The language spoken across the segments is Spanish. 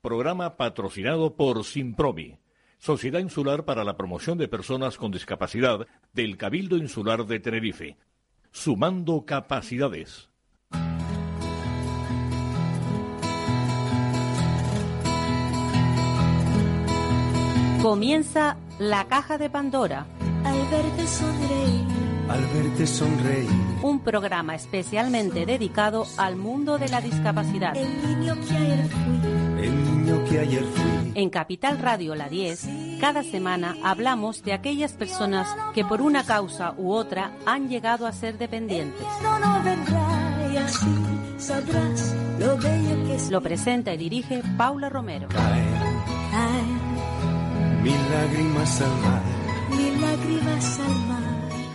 Programa patrocinado por Simpromi, Sociedad Insular para la Promoción de Personas con Discapacidad del Cabildo Insular de Tenerife. Sumando capacidades. Comienza la caja de Pandora. Al verte sonreír. Al verte sonreír. Un programa especialmente dedicado al mundo de la discapacidad. El niño que ayer fui. El niño que ayer fui. En Capital Radio La 10, cada semana hablamos de aquellas personas que por una causa u otra han llegado a ser dependientes. No, no vendrá y así sabrás lo bello que es. Lo presenta y dirige Paula Romero.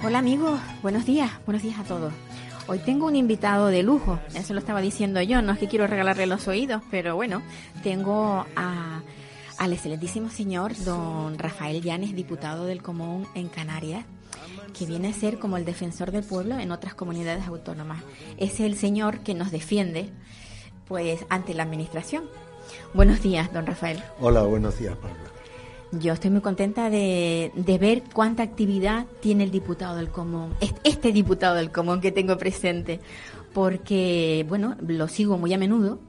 Hola amigos, buenos días, buenos días a todos. Hoy tengo un invitado de lujo, eso lo estaba diciendo yo, no es que quiero regalarle los oídos, pero bueno, tengo a, al excelentísimo señor don Rafael Llanes, diputado del Común en Canarias, que viene a ser como el defensor del pueblo en otras comunidades autónomas. Es el señor que nos defiende pues ante la administración. Buenos días, don Rafael. Hola, buenos días, Pablo. Yo estoy muy contenta de, de ver cuánta actividad tiene el diputado del Común, est- este diputado del Común que tengo presente, porque, bueno, lo sigo muy a menudo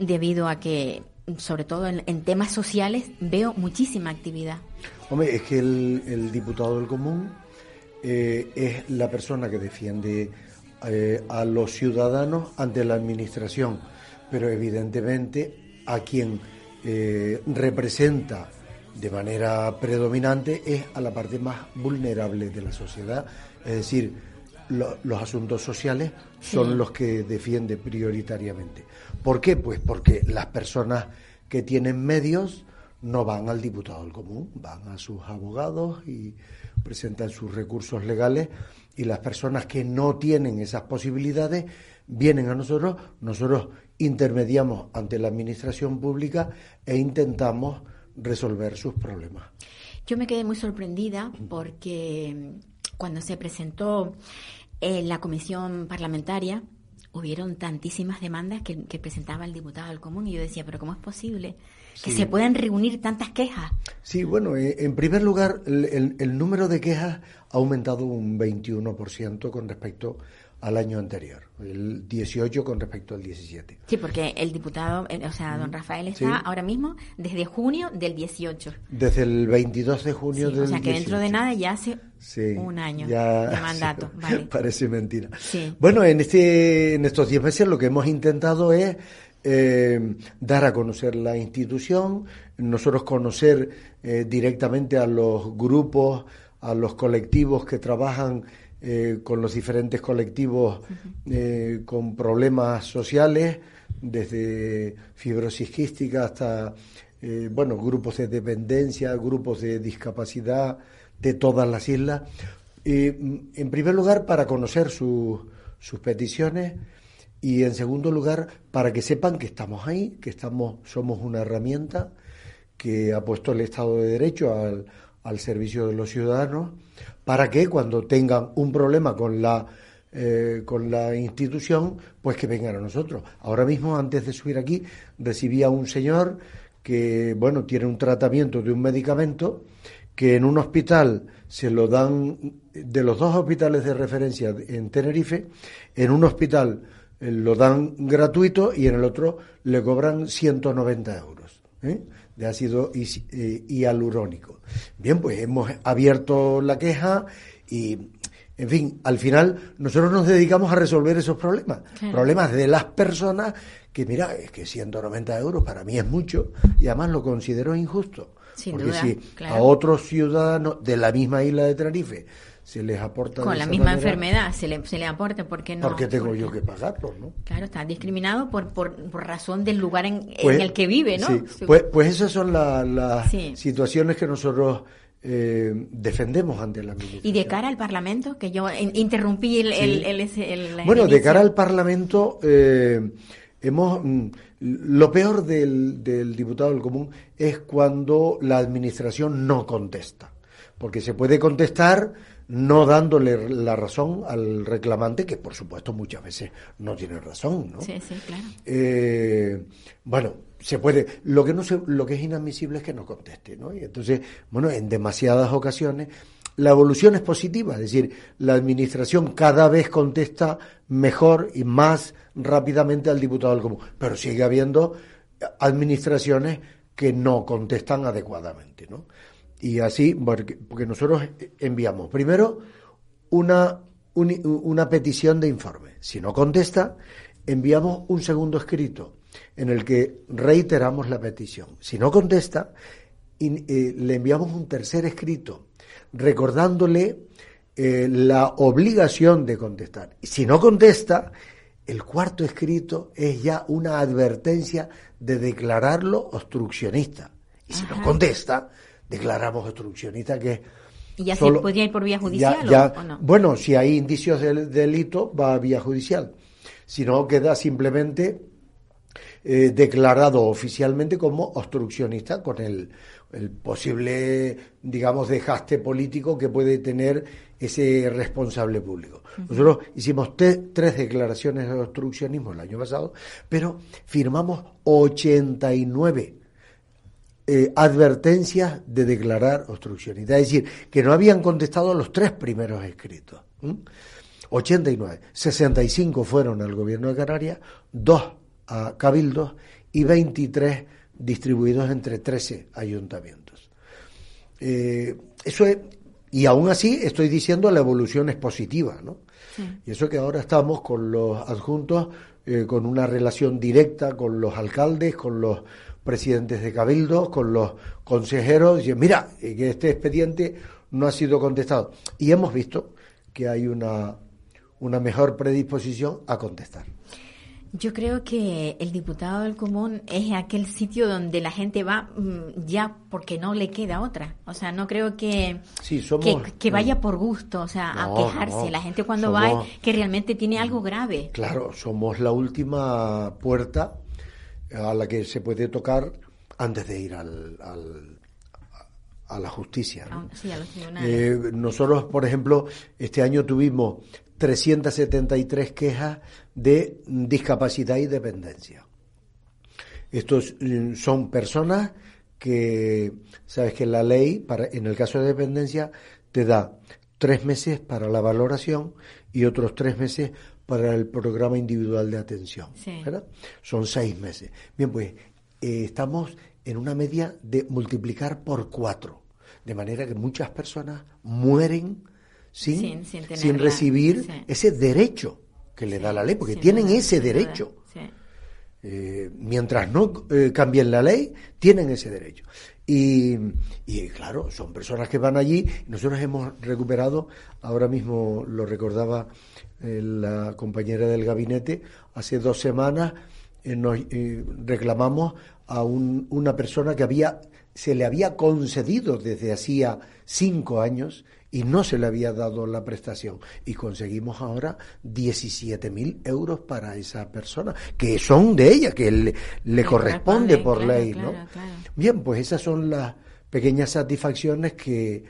debido a que, sobre todo en, en temas sociales, veo muchísima actividad. Hombre, es que el, el diputado del común eh, es la persona que defiende eh, a los ciudadanos ante la administración, pero evidentemente a quien eh, representa de manera predominante es a la parte más vulnerable de la sociedad, es decir, lo- los asuntos sociales son Sí. los que defiende prioritariamente. ¿Por qué? Pues porque las personas que tienen medios no van al diputado del común, van a sus abogados y presentan sus recursos legales y las personas que no tienen esas posibilidades vienen a nosotros, nosotros intermediamos ante la administración pública e intentamos resolver sus problemas. Yo me quedé muy sorprendida porque mm, cuando se presentó en la comisión parlamentaria hubieron tantísimas demandas que, que presentaba el diputado del común y yo decía, pero ¿cómo es posible que Sí. se puedan reunir tantas quejas? Sí, bueno, eh, en primer lugar, el, el- el número de quejas ha aumentado un 21% con respecto al año anterior, el 18 con respecto al 17. Sí, porque el diputado, o sea, don Rafael está Sí. ahora mismo desde junio del 18. Desde el 22 de junio Sí, del o sea, que dentro de 18. nada ya hace Sí, un año ya- de mandato. Vale. Parece mentira. Bueno, en este, en estos 10 meses lo que hemos intentado es eh, dar a conocer la institución, nosotros conocer eh, directamente a los grupos, a los colectivos que trabajan eh, con los diferentes colectivos eh, con problemas sociales, desde fibrosis quística hasta eh, bueno, grupos de dependencia, grupos de discapacidad de todas las islas. Mm, en primer lugar, para conocer sus- sus peticiones y en segundo lugar, para que sepan que estamos ahí, que estamos, somos una herramienta que ha puesto el Estado de Derecho al, al servicio de los ciudadanos, para que cuando tengan un problema con la eh, con la institución, pues que vengan a nosotros. Ahora mismo, antes de subir aquí, recibía un señor que, bueno, tiene un tratamiento de un medicamento que en un hospital se lo dan, de los dos hospitales de referencia en Tenerife, en un hospital eh, lo dan gratuito y en el otro le cobran 190 euros ¿eh? De ácido eh, hialurónico. Bien, pues hemos abierto la queja y, en fin, al final nosotros nos dedicamos a resolver esos problemas, Claro. problemas de las personas que, mira, es que 190 euros para mí es mucho y además lo considero injusto. Sin porque duda, si claro. a otros ciudadanos de la misma isla de Tenerife se les aporta de Con la esa misma manera, enfermedad se le, se le aporta, ¿por qué no? ¿por qué tengo Porque- yo que pagarlo, no? Claro, está discriminado por, por, por razón del lugar en, en Pues- el que vive, ¿no? sí, pues, pues esas son la- las Sí. situaciones que nosotros eh, defendemos ante la administración. y de cara al Parlamento, que yo in- interrumpí el, el Bueno, de cara al Parlamento, eh, hemos mm, lo peor del, del diputado del común es cuando la administración no contesta, porque se puede contestar no dándole la razón al reclamante, que por supuesto muchas veces no tiene razón, ¿no? Sí, sí, claro. Eh, bueno, se puede lo que no se, lo que es inadmisible es que no conteste no y entonces bueno en demasiadas ocasiones la evolución es positiva es decir la administración cada vez contesta mejor y más rápidamente al diputado del común pero sigue habiendo administraciones que no contestan adecuadamente no y así porque, porque nosotros enviamos primero una una petición de informe si no contesta enviamos un segundo escrito en el que reiteramos la petición. Si no contesta, eh, le enviamos un tercer escrito recordándole eh, la obligación de contestar. Si no contesta, el cuarto escrito es ya una advertencia de declararlo obstruccionista. Y si no contesta, declaramos obstruccionista que ¿Y así podría ir por vía judicial o, no? Bueno, si hay indicios de delito, va a vía judicial. Si no, queda simplemente eh, declarado oficialmente como obstruccionista con el, posible, digamos, dejaste político que puede tener ese responsable público. Nosotros hicimos tres declaraciones de obstruccionismo el año pasado, pero firmamos 89 eh, advertencias de declarar obstruccionista. Es decir, que no habían contestado los tres primeros escritos. 89. 65 fueron al gobierno de Canarias, dos a cabildos y 23 distribuidos entre 13 ayuntamientos. Eh, eso es, y aún así estoy diciendo la evolución es positiva, ¿no? Y eso que ahora estamos con los adjuntos, eh, con una relación directa con los alcaldes, con los presidentes de cabildos, con los consejeros, y mira, que este expediente no ha sido contestado. Y hemos visto que hay una, una mejor predisposición a contestar. Yo creo que el diputado del común es aquel sitio donde la gente va mm, ya porque no le queda otra. O sea, no creo que, que, vaya por gusto, o sea, a quejarse. la gente cuando va que realmente tiene algo grave. Claro, somos la última puerta a la que se puede tocar antes de ir al, a la justicia. Ah, sí, a los eh, nosotros, por ejemplo, este año tuvimos 373 quejas de discapacidad y dependencia. Estos mm, son personas que, sabes que la ley, para, en el caso de dependencia, te da tres meses para la valoración y otros tres meses para el programa individual de atención. Son seis meses. Bien, pues eh, estamos en una media de multiplicar por cuatro, de manera que muchas personas mueren sin, sin, recibir ese derecho que le da la ley, porque tienen ese derecho. Eh, mientras no eh, cambien la ley, tienen ese derecho. Y, claro, son personas que van allí. Nosotros hemos recuperado, ahora mismo lo recordaba eh, la compañera del gabinete, hace dos semanas nos reclamamos a un, una persona que había se le había concedido desde hacía cinco años y no se le había dado la prestación. Y conseguimos ahora 17.000 euros para esa persona, que son de ella, que le, corresponde por ley. ¿no? Bien, pues esas son las pequeñas satisfacciones que,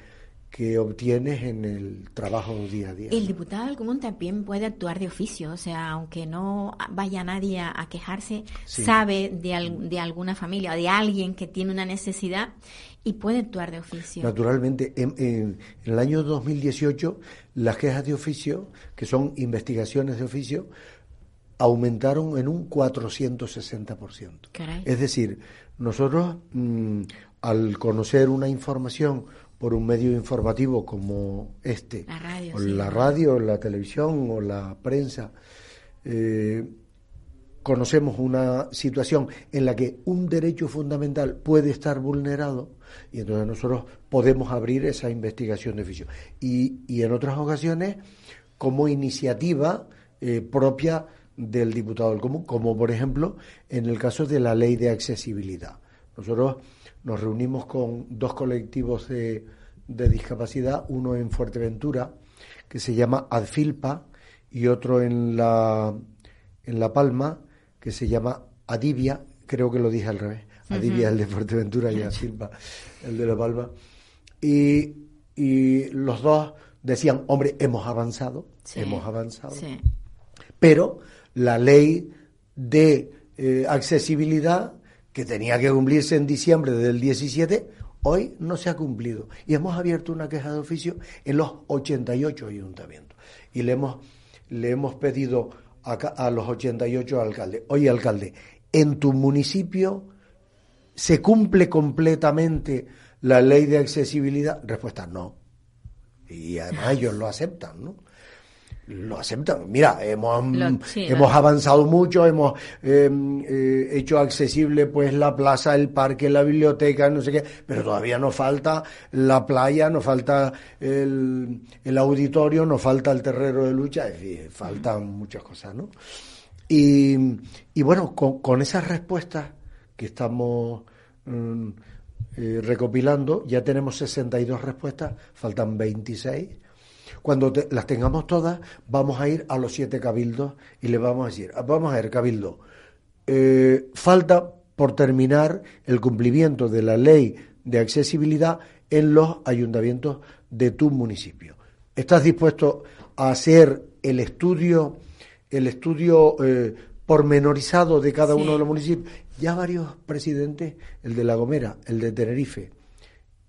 que obtienes en el trabajo día a día. El diputado del común también puede actuar de oficio, o sea, aunque no vaya nadie a, quejarse, sabe de, de alguna familia o de alguien que tiene una necesidad y puede actuar de oficio. Naturalmente, en, el año 2018 las quejas de oficio, que son investigaciones de oficio, aumentaron en un 460%. Es decir, nosotros mm, al conocer una información por un medio informativo como este, la radio, o la radio, la televisión o la prensa, eh, conocemos una situación en la que un derecho fundamental puede estar vulnerado y entonces nosotros podemos abrir esa investigación de oficio. Y, y en otras ocasiones, como iniciativa eh, propia del diputado del común, como por ejemplo en el caso de la ley de accesibilidad. Nosotros nos reunimos con dos colectivos de, discapacidad, uno en Fuerteventura, que se llama Adfilpa, y otro en La, en la Palma, que se llama Adivia, creo que lo dije al revés, Adivia el de Fuerteventura y Adfilpa el de La Palma, y, y los dos decían, hombre, hemos avanzado, hemos avanzado, pero la ley de eh, accesibilidad que tenía que cumplirse en diciembre del 17, hoy no se ha cumplido. Y hemos abierto una queja de oficio en los 88 ayuntamientos. Y le hemos, le hemos pedido a, a los 88 alcaldes, oye alcalde, en tu municipio se cumple completamente la ley de accesibilidad. Respuesta, no. Y además ellos lo aceptan, ¿no? Lo aceptan. Mira, hemos, hemos avanzado mucho, hemos em, eh, hecho accesible pues la plaza, el parque, la biblioteca, no sé qué, pero todavía nos falta la playa, nos falta el, el auditorio, nos falta el terreno de lucha, es decir, faltan muchas cosas, ¿no? Y, y bueno, con, con, esas respuestas que estamos mm, eh, recopilando, ya tenemos 62 respuestas, faltan 26 cuando las tengamos todas, vamos a ir a los siete cabildos y le vamos a decir, vamos a ver, cabildo, eh, falta por terminar el cumplimiento de la ley de accesibilidad en los ayuntamientos de tu municipio. ¿Estás dispuesto a hacer el estudio, el estudio eh, pormenorizado de cada uno de los municipios? Ya varios presidentes, el de La Gomera, el de Tenerife,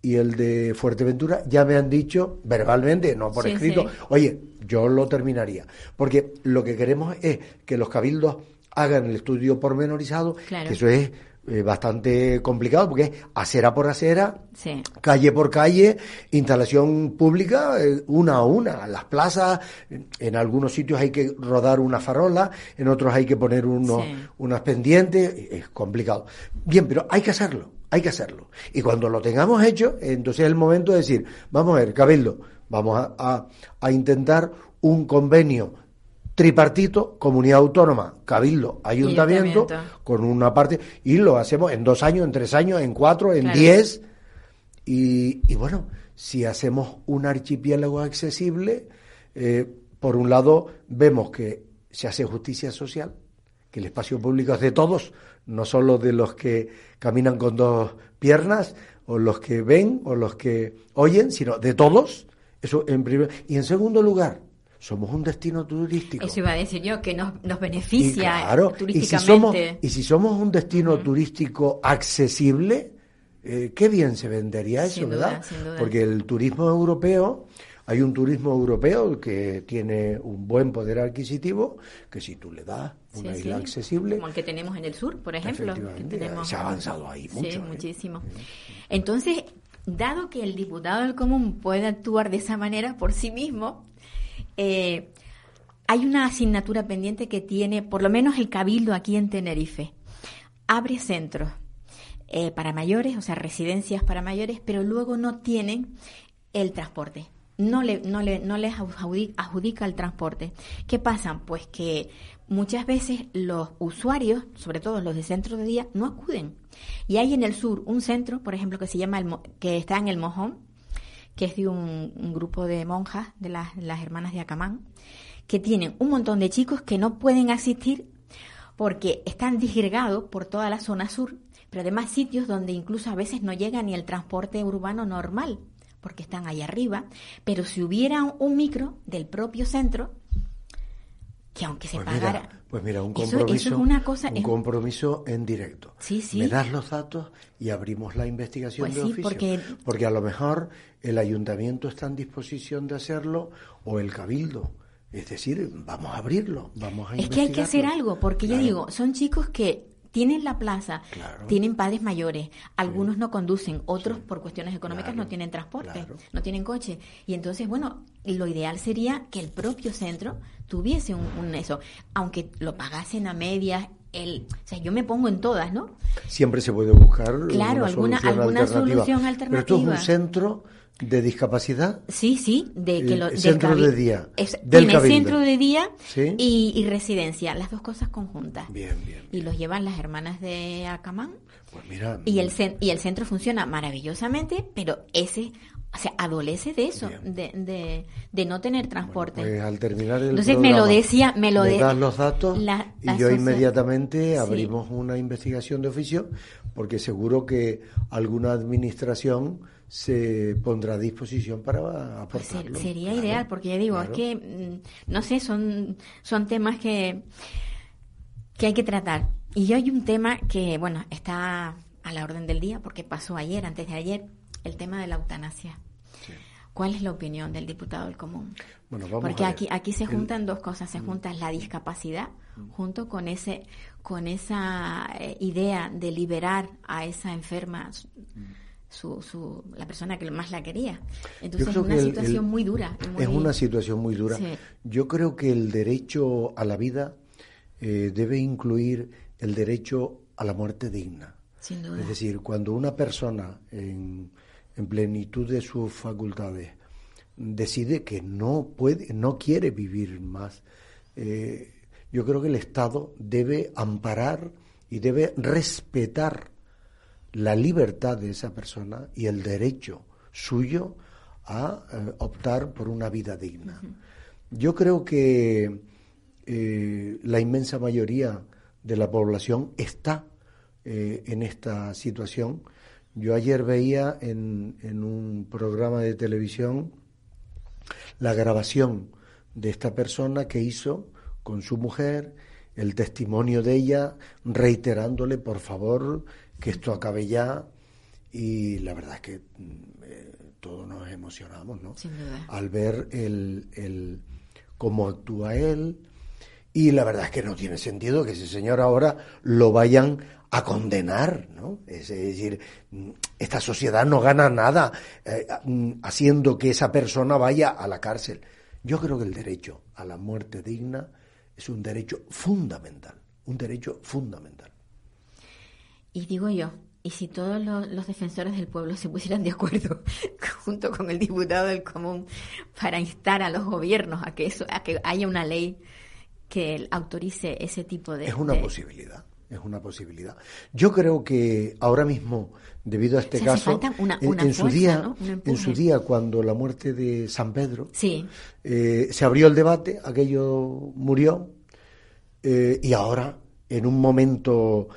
y el de Fuerteventura ya me han dicho verbalmente, no por escrito, oye, yo lo terminaría. Porque lo que queremos es que los cabildos hagan el estudio pormenorizado, que eso es eh, bastante complicado porque es acera por acera, calle por calle, instalación pública, eh, una a una. Las plazas, en algunos sitios hay que rodar una farola, en otros hay que poner unos, unas pendientes, es complicado. Bien, pero hay que hacerlo hay que hacerlo. Y cuando lo tengamos hecho, entonces es el momento de decir, vamos a ver, Cabildo, vamos a, a, intentar un convenio tripartito, comunidad autónoma, cabildo, ayuntamiento, con una parte, y lo hacemos en dos años, en tres años, en cuatro, en diez, y, y, bueno, si hacemos un archipiélago accesible, eh, por un lado vemos que se hace justicia social, que el espacio público es de todos, no solo de los que caminan con dos piernas, o los que ven, o los que oyen, sino de todos. Eso en primer y en segundo lugar, somos un destino turístico. Eso iba a decir yo, que nos, nos beneficia turísticamente. Y si somos, y si somos un destino turístico accesible, eh, qué bien se vendería eso, ¿verdad? Porque el turismo europeo hay un turismo europeo que tiene un buen poder adquisitivo, que si tú le das una isla accesible... Como el que tenemos en el sur, por ejemplo. se ha avanzado ahí mucho. Sí, ¿eh? muchísimo. Entonces, dado que el diputado del común puede actuar de esa manera por sí mismo, eh, hay una asignatura pendiente que tiene, por lo menos el Cabildo aquí en Tenerife. Abre centros eh, para mayores, o sea, residencias para mayores, pero luego no tienen el transporte no, le, no, le, no les adjudica el transporte. ¿Qué pasa? Pues que muchas veces los usuarios, sobre todo los de centro de día, no acuden. Y hay en el sur un centro, por ejemplo, que se llama el, que está en el Mojón, que es de un, grupo de monjas de las, las hermanas de Acamán, que tienen un montón de chicos que no pueden asistir porque están disgregados por toda la zona sur, pero además sitios donde incluso a veces no llega ni el transporte urbano normal porque están ahí arriba, pero si hubiera un micro del propio centro, que aunque se pues pagara... pues mira, un compromiso, una cosa, un compromiso en directo. Sí, sí. Me das los datos y abrimos la investigación pues de oficio. Porque... porque a lo mejor el ayuntamiento está en disposición de hacerlo o el cabildo. Es decir, vamos a abrirlo, vamos a Es que hay que hacer algo, porque ya digo, son chicos que tienen la plaza, tienen padres mayores, algunos no conducen, otros por cuestiones económicas no tienen transporte, no tienen coche. Y entonces, bueno, lo ideal sería que el propio centro tuviese un, eso, aunque lo pagasen a medias, el, o sea, yo me pongo en todas, ¿no? Siempre se puede buscar claro, alguna, solución alguna alternativa. solución alternativa. Pero esto es un centro de discapacidad. Sí, sí, de que lo, centro de día. del centro de día y, residencia, las dos cosas conjuntas. Bien, bien, Y los llevan las hermanas de Acamán. Pues mira, y el y el centro funciona maravillosamente, pero ese o sea, adolece de eso, de, de, de, no tener transporte. pues al terminar el Entonces me lo decía, me lo de, los datos y yo inmediatamente abrimos una investigación de oficio porque seguro que alguna administración se pondrá a disposición para pues aportarlo. sería ideal, porque ya digo, es que, mm, no sé, son, son temas que, que hay que tratar. Y hay un tema que, bueno, está a la orden del día porque pasó ayer, antes de ayer, el tema de la eutanasia. ¿Cuál es la opinión del diputado del común? Bueno, vamos Porque a ver. aquí aquí se El- juntan dos cosas, se junta la discapacidad junto con ese con esa eh, idea de liberar a esa enferma su, su, la persona que más la quería. Entonces es una el- situación muy dura. Es una situación muy dura. Yo creo que el derecho a la vida eh, debe incluir el derecho a la muerte digna. Sin duda. Es decir, cuando una persona en, en plenitud de sus facultades decide que no puede, no quiere vivir más, eh, yo creo que el Estado debe amparar y debe respetar la libertad de esa persona y el derecho suyo a eh, optar por una vida digna. Yo creo que eh, la inmensa mayoría de la población está eh, en esta situación. Yo ayer veía en, en un programa de televisión la grabación de esta persona que hizo con su mujer, el testimonio de ella, reiterándole, por favor, que esto acabe ya. Y la verdad es que mm, eh, todos nos emocionamos, ¿no? Sin duda. Al ver el, el cómo actúa él. Y la verdad es que no tiene sentido que ese señor ahora lo vayan a condenar, ¿no? Es, es decir, mm, esta sociedad no gana nada eh, mm, haciendo que esa persona vaya a la cárcel. Yo creo que el derecho a la muerte digna es un derecho fundamental, un derecho fundamental. Y digo yo, ¿y si todos los, los defensores del pueblo se pusieran de acuerdo junto con el diputado del común para instar a los gobiernos a que eso, a que haya una ley que autorice ese tipo de Es una de- posibilidad, es una posibilidad. Yo creo que ahora mismo, debido a este O sea, hace caso, una- en, su día, en su día, cuando la muerte de San Pedro, Sí, eh, se abrió el debate, aquello murió, eh, y ahora, en un momento,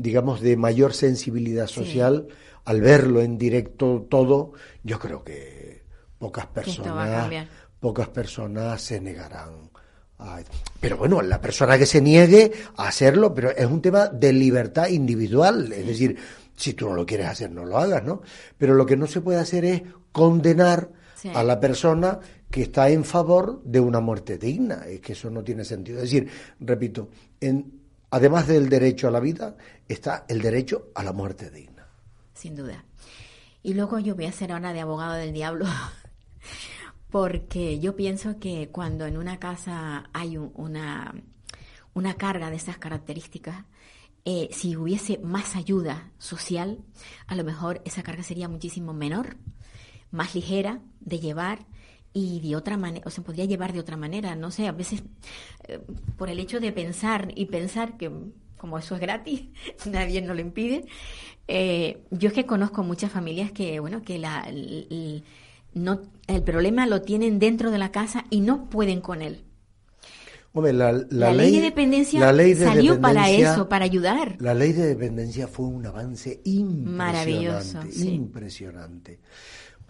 digamos, de mayor sensibilidad social, al verlo en directo todo, yo creo que pocas personas, pocas personas se negarán. a- Pero bueno, la persona que se niegue a hacerlo, pero es un tema de libertad individual, es decir, si tú no lo quieres hacer, no lo hagas, ¿no? Pero lo que no se puede hacer es condenar Sí. a la persona que está en favor de una muerte digna. Es que eso no tiene sentido. Es decir, repito, en, además del derecho a la vida, está el derecho a la muerte digna. sin duda. Y luego yo voy a ser ahora de abogado del diablo, porque yo pienso que cuando en una casa hay un- una, una carga de esas características, eh, si hubiese más ayuda social, a lo mejor esa carga sería muchísimo menor, más ligera de llevar y de otra manera, o se podría llevar de otra manera, no sé, a veces eh, por el hecho de pensar y pensar que como eso es gratis, nadie nos lo impide, eh, yo es que conozco muchas familias que, bueno, que la, el, el- no, el problema lo tienen dentro de la casa y no pueden con él. Hombre, la, la La, ley, de dependencia la ley de salió para eso, para ayudar. La ley de dependencia fue un avance impresionante, Maravilloso, sí.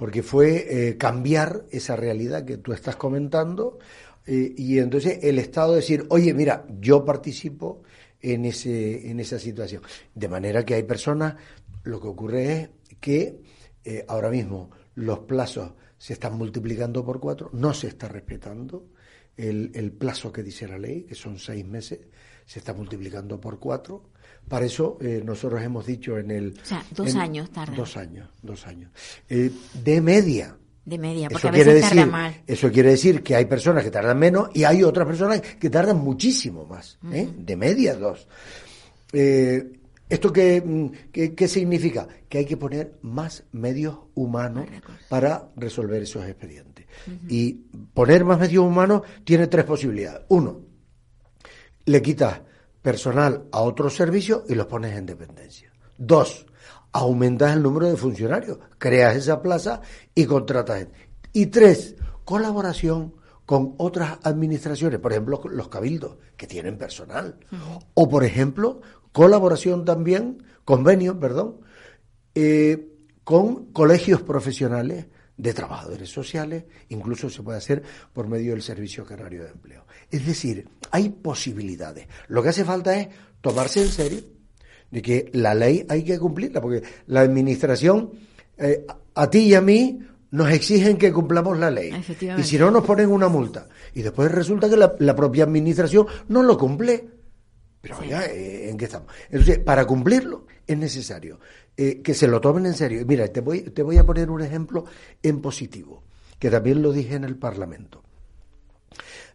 Porque fue eh, cambiar esa realidad que tú estás comentando eh, y entonces el Estado decir, oye, mira, yo participo en ese en esa situación, de manera que hay personas, lo que ocurre es que eh, ahora mismo los plazos se están multiplicando por cuatro, no se está respetando el, el plazo que dice la ley, que son seis meses, se está multiplicando por cuatro. Para eso eh, nosotros hemos dicho en el... O sea, dos en- años tardan. Dos años, dos años. Eh, de media. De media, porque Eso a veces quiere, tarda decir, mal. eso quiere decir que hay personas que tardan menos y hay otras personas que tardan muchísimo más. ¿eh? De media, dos. ¿Esto qué, mm, qué- qué significa? Que hay que poner más medios humanos para resolver esos expedientes. Y poner más medios humanos tiene tres posibilidades. Uno, le quitas personal a otros servicios y los pones en dependencia. Dos, aumentas el número de funcionarios, creas esa plaza y contratas. Y tres, colaboración con otras administraciones, por ejemplo, los cabildos, que tienen personal. O, por ejemplo, colaboración también, convenio, perdón, eh, con colegios profesionales de trabajadores sociales, incluso se puede hacer por medio del Servicio Canario de Empleo. Es decir, hay posibilidades. Lo que hace falta es tomarse en serio de que la ley hay que cumplirla, porque la administración, eh, a ti y a mí, nos exigen que cumplamos la ley. Y si no, nos ponen una multa. Y después resulta que la, propia administración no lo cumple. Pero ya, eh, ¿en qué estamos? Entonces, para cumplirlo es necesario eh, que se lo tomen en serio. Mira, te voy, te voy a poner un ejemplo en positivo, que también lo dije en el Parlamento.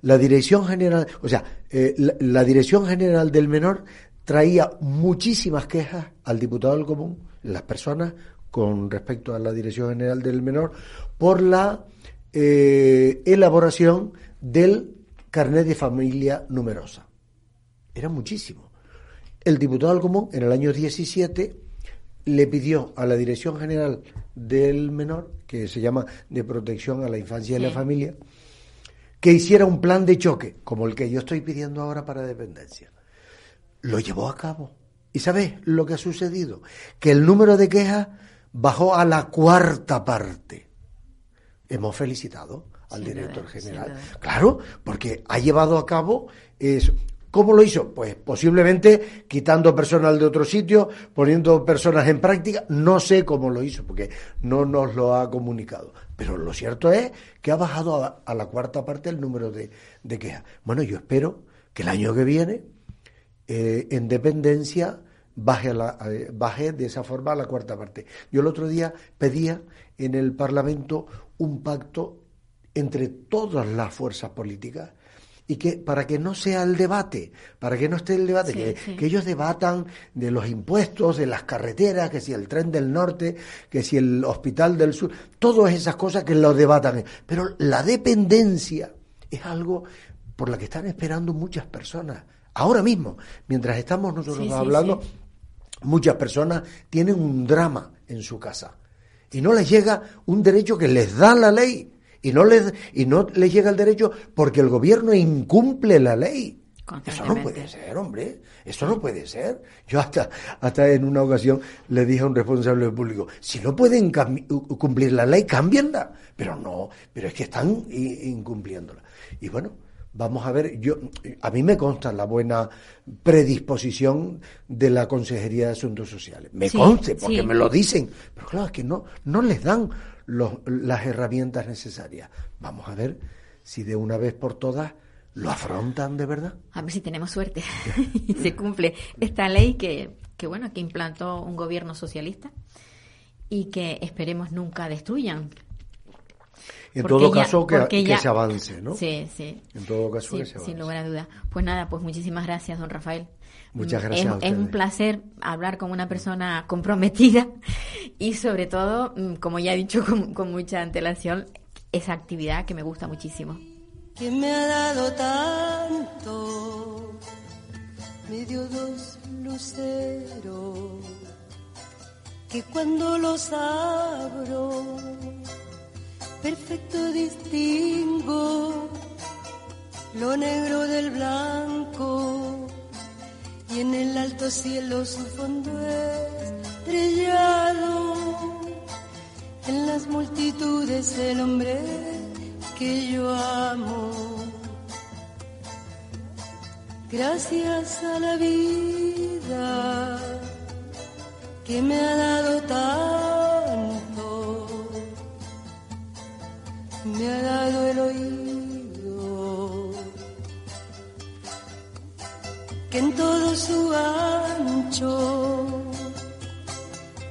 La Dirección General, o sea, eh, la, Dirección General del Menor traía muchísimas quejas al diputado del común, las personas con respecto a la Dirección General del Menor, por la eh, elaboración del carnet de familia numerosa. Era muchísimo. El diputado del común en el año 17 le pidió a la Dirección General del Menor, que se llama de protección a la infancia y la familia, que hiciera un plan de choque, como el que yo estoy pidiendo ahora para dependencia. Lo llevó a cabo. ¿Y sabes lo que ha sucedido? Que el número de quejas bajó a la cuarta parte. Hemos felicitado al director general. Claro, porque ha llevado a cabo eso. ¿Cómo lo hizo? Pues posiblemente quitando personal de otro sitio, poniendo personas en práctica. No sé cómo lo hizo, porque no nos lo ha comunicado. Pero lo cierto es que ha bajado a, la cuarta parte el número de, quejas. Bueno, yo espero que el año que viene, eh, en dependencia, baje, la, baje de esa forma a la cuarta parte. Yo el otro día pedía en el Parlamento un pacto entre todas las fuerzas políticas y que para que no sea el debate, para que no esté el debate, que, ellos debatan de los impuestos, de las carreteras, que si el tren del norte, que si el hospital del sur, todas esas cosas que lo debatan. Pero la dependencia es algo por la que están esperando muchas personas. Ahora mismo, mientras estamos nosotros hablando, muchas personas tienen un drama en su casa y no les llega un derecho que les da la ley y no les, y no les llega el derecho porque el gobierno incumple la ley. Eso no puede ser, hombre. Eso no puede ser. Yo hasta, hasta en una ocasión le dije a un responsable público, si no pueden cumplir la ley, cámbienla. Pero no, pero es que están incumpliéndola. Y bueno, vamos a ver, yo a mí me consta la buena predisposición de la Consejería de Asuntos Sociales. Me conste, porque me lo dicen. Pero claro, es que no, no les dan las herramientas necesarias. Vamos a ver si de una vez por todas lo afrontan de verdad. A ver si tenemos suerte y se cumple esta ley que, que, bueno, que implantó un gobierno socialista y que esperemos nunca destruyan. En todo caso, que, que, se avance, ¿no? Sí, sí. En todo caso, que se avance. Sin lugar a duda. Pues nada, pues muchísimas gracias, don Rafael. Muchas gracias. Es, un placer hablar con una persona comprometida y sobre todo, mm, como ya he dicho con, mucha antelación, esa actividad que me gusta muchísimo. ¿Quién me ha dado tanto? Me dio dos luceros que cuando los abro, perfecto distingo lo negro del blanco y en el alto cielo su fondo estrellado. En las multitudes el hombre que yo amo. Gracias a la vida que me ha dado tanto, me ha dado el oído en todo su ancho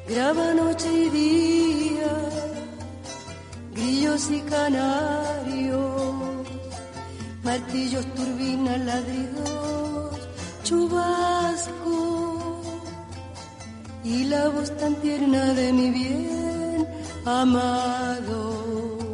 graba noche y día, grillos y canarios, martillos, turbinas, ladridos, chubasco y la voz tan tierna de mi bien amado.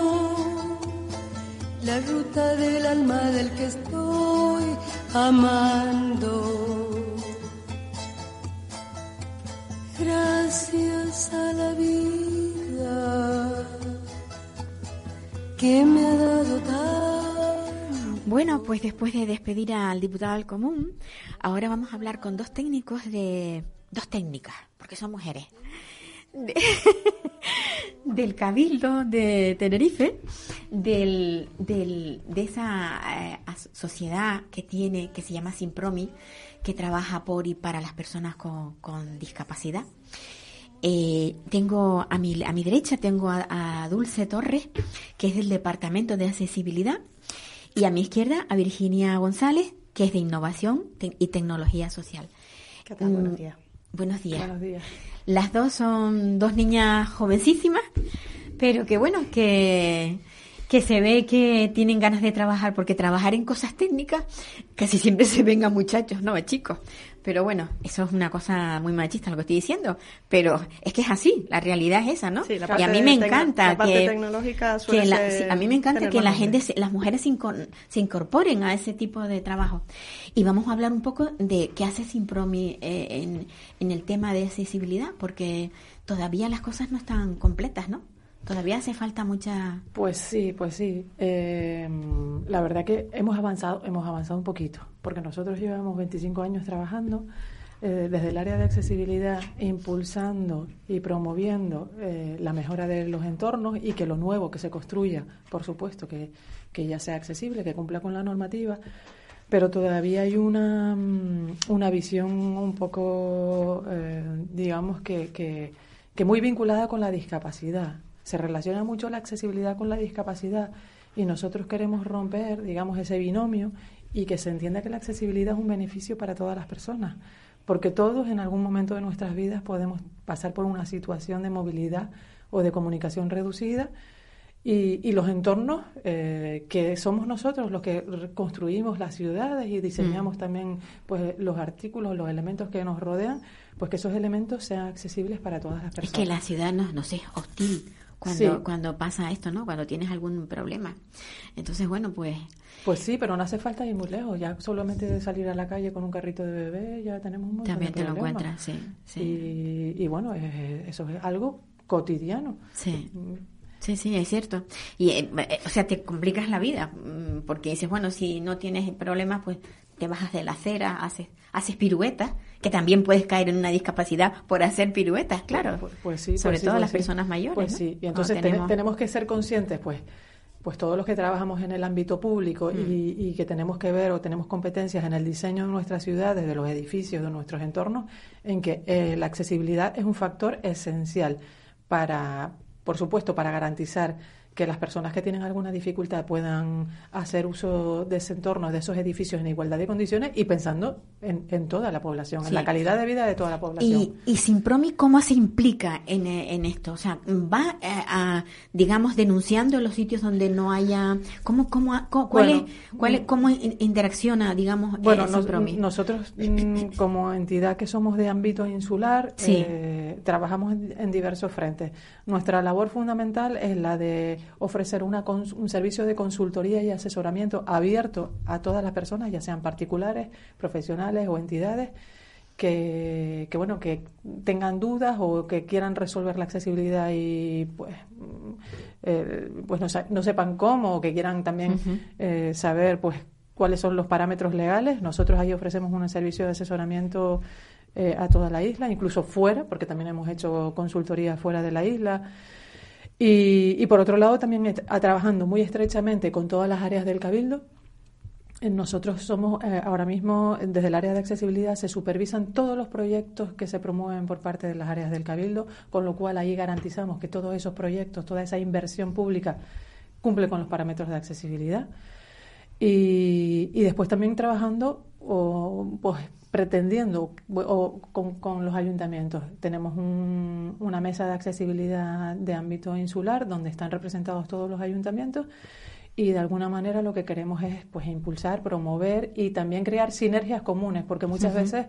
la ruta del alma del que estoy amando. Gracias a la vida que me ha dado tan Bueno, pues después de despedir al diputado del común, ahora vamos a hablar con dos técnicos de... dos técnicas, porque son mujeres. de- del Cabildo de Tenerife, del, del- de esa eh, sociedad que tiene, que se llama Simpromi, que trabaja por y para las personas con, con discapacidad. Eh, tengo a mi, a mi derecha tengo a, a Dulce Torres, que es del Departamento de Accesibilidad, y a mi izquierda a Virginia González, que es de Innovación y Tecnología Social. ¿Qué tal? Buenos Mm, días. Buenos días. Buenos días. Las dos son dos niñas jovencísimas, pero que bueno, que, que se ve que tienen ganas de trabajar, porque trabajar en cosas técnicas casi siempre se ven a muchachos, no a chicos. Pero bueno, eso es una cosa muy machista lo que estoy diciendo, pero es que es así, la realidad es esa, ¿no? Sí, la y a mí me encanta que, la- sí, a mí me encanta que la gente, se- las mujeres se, incor- se incorporen a ese tipo de trabajo. Y vamos a hablar un poco de qué hace Simpromi eh, en, en el tema de accesibilidad, porque todavía las cosas no están completas, ¿no? Todavía hace falta mucha... Pues sí, pues sí. Eh, la verdad que hemos avanzado, hemos avanzado un poquito, porque nosotros llevamos 25 años trabajando eh, desde el área de accesibilidad, impulsando y promoviendo eh, la mejora de los entornos y que lo nuevo que se construya, por supuesto, que, que ya sea accesible, que cumpla con la normativa. Pero todavía hay una, mm, una visión un poco, eh, digamos, que, que, que muy vinculada con la discapacidad. Se relaciona mucho la accesibilidad con la discapacidad y nosotros queremos romper, digamos, ese binomio y que se entienda que la accesibilidad es un beneficio para todas las personas. Porque todos en algún momento de nuestras vidas podemos pasar por una situación de movilidad o de comunicación reducida y, y los entornos eh, que somos nosotros los que construimos las ciudades y diseñamos también pues los artículos, los elementos que nos rodean, pues que esos elementos sean accesibles para todas las Es personas. que la ciudad, no, no sé, es hostil cuando, Sí. cuando pasa esto, ¿no? Cuando tienes algún problema. Entonces, bueno, pues... Pues sí, pero no hace falta ir muy lejos. Ya solamente de salir a la calle con un carrito de bebé ya tenemos un montón También de te lo encuentras, sí, sí. Y, y bueno, es- eso es algo cotidiano. Sí. Sí, sí, es cierto. Y, eh, eh, o sea, te complicas la vida, mm, porque dices, bueno, si no tienes problemas, pues te bajas de la acera, haces, haces piruetas, que también puedes caer en una discapacidad por hacer piruetas, claro. Pues, pues sí, Sobre pues sí, todo pues las sí. personas mayores. Pues ¿no? sí, y entonces tene- tenemos- tenemos que ser conscientes, pues, pues todos los que trabajamos en el ámbito público Mm. y, y que tenemos que ver o tenemos competencias en el diseño de nuestras ciudades, de los edificios, de nuestros entornos, en que eh, la accesibilidad es un factor esencial para, por supuesto, para garantizar que las personas que tienen alguna dificultad puedan hacer uso de ese entorno, de esos edificios en igualdad de condiciones y pensando en, en toda la población, Sí. en la calidad de vida de toda la población. Y, y Simpromi, ¿cómo se implica en, eh, en esto? O sea, ¿va eh, a, digamos, denunciando los sitios donde no haya... ¿Cómo, cómo, co- cuál Bueno, es, cuál es- cómo in- interacciona, digamos, Bueno, eh, nos- Simpromi? nosotros mm, como entidad que somos de ámbito insular, Sí. eh, trabajamos en, en diversos frentes. Nuestra labor fundamental es la de ofrecer una un servicio de consultoría y asesoramiento abierto a todas las personas, ya sean particulares, profesionales o entidades, que, que, bueno que tengan dudas o que quieran resolver la accesibilidad y pues mm, eh, pues no, no sepan cómo o que quieran también eh, saber pues cuáles son los parámetros legales. Nosotros ahí ofrecemos un servicio de asesoramiento eh, a toda la isla incluso fuera porque también hemos hecho consultoría fuera de la isla y, y por otro lado también a- trabajando muy estrechamente con todas las áreas del cabildo Nosotros somos eh, ahora mismo, desde el área de accesibilidad, se supervisan todos los proyectos que se promueven por parte de las áreas del Cabildo, con lo cual ahí garantizamos que todos esos proyectos, toda esa inversión pública cumple con los parámetros de accesibilidad. Y, y después también trabajando o pues, pretendiendo o con, con los ayuntamientos. Tenemos un- una mesa de accesibilidad de ámbito insular donde están representados todos los ayuntamientos y de alguna manera lo que queremos es pues impulsar, promover y también crear sinergias comunes, porque muchas veces